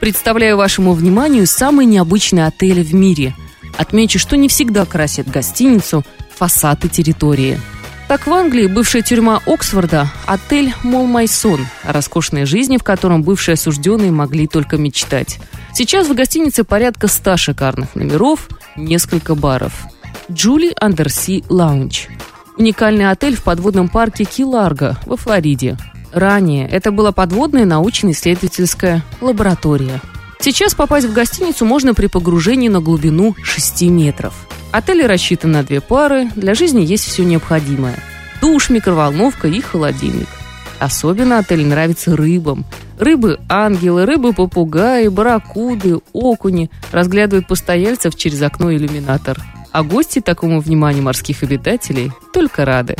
Представляю вашему вниманию самые необычные отели в мире. Отмечу, что не всегда красят гостиницу, фасад и территории. Так в Англии бывшая тюрьма Оксфорда – отель Мол Майсон, о роскошной жизни, в котором бывшие осужденные могли только мечтать. Сейчас в гостинице порядка ста шикарных номеров, несколько баров. Джули Андерси Лаунж. Уникальный отель в подводном парке Ки-Ларго во Флориде. Ранее это была подводная научно-исследовательская лаборатория. Сейчас попасть в гостиницу можно при погружении на глубину 6 метров. Отель рассчитан на две пары, для жизни есть все необходимое. Душ, микроволновка и холодильник. Особенно отель нравится рыбам. Рыбы-ангелы, рыбы-попугаи, барракуды, окуни разглядывают постояльцев через окно иллюминатор. А гости такому вниманию морских обитателей только рады.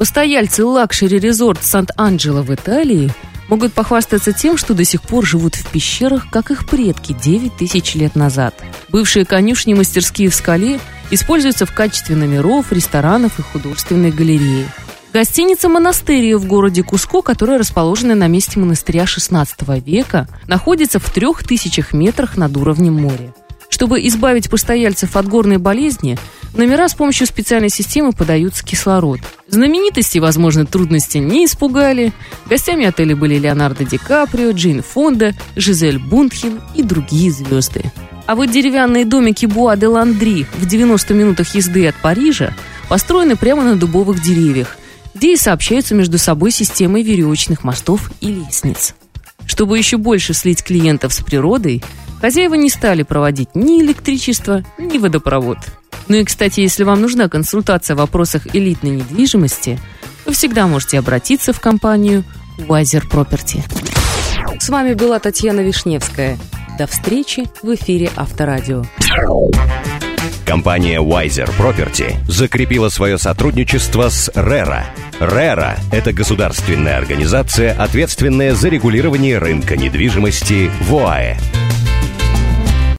Постояльцы luxury resort Сант-Анджело в Италии могут похвастаться тем, что до сих пор живут в пещерах, как их предки 9 тысяч лет назад. Бывшие конюшни мастерские в скале используются в качестве номеров, ресторанов и художественной галереи. Гостиница «Monasterio» в городе Куско, которая расположена на месте монастыря XVI века, находится в трех тысячах метрах над уровнем моря. Чтобы избавить постояльцев от горной болезни, Номера с помощью специальной системы подаются кислород. Знаменитости, возможно, трудности не испугали. Гостями отеля были Леонардо Ди Каприо, Джейн Фонда, Жизель Бунтхен и другие звезды. А вот деревянные домики Буа де Ландри в 90 минутах езды от Парижа построены прямо на дубовых деревьях, где и сообщаются между собой системой веревочных мостов и лестниц. Чтобы еще больше слить клиентов с природой, хозяева не стали проводить ни электричество, ни водопровод – ну и, кстати, если вам нужна консультация в вопросах элитной недвижимости, вы всегда можете обратиться в компанию Wiser Property. С вами была Татьяна Вишневская. До встречи в эфире Авторадио. Компания Wiser Property закрепила свое сотрудничество с RERA. RERA – это государственная организация, ответственная за регулирование рынка недвижимости в ОАЭ.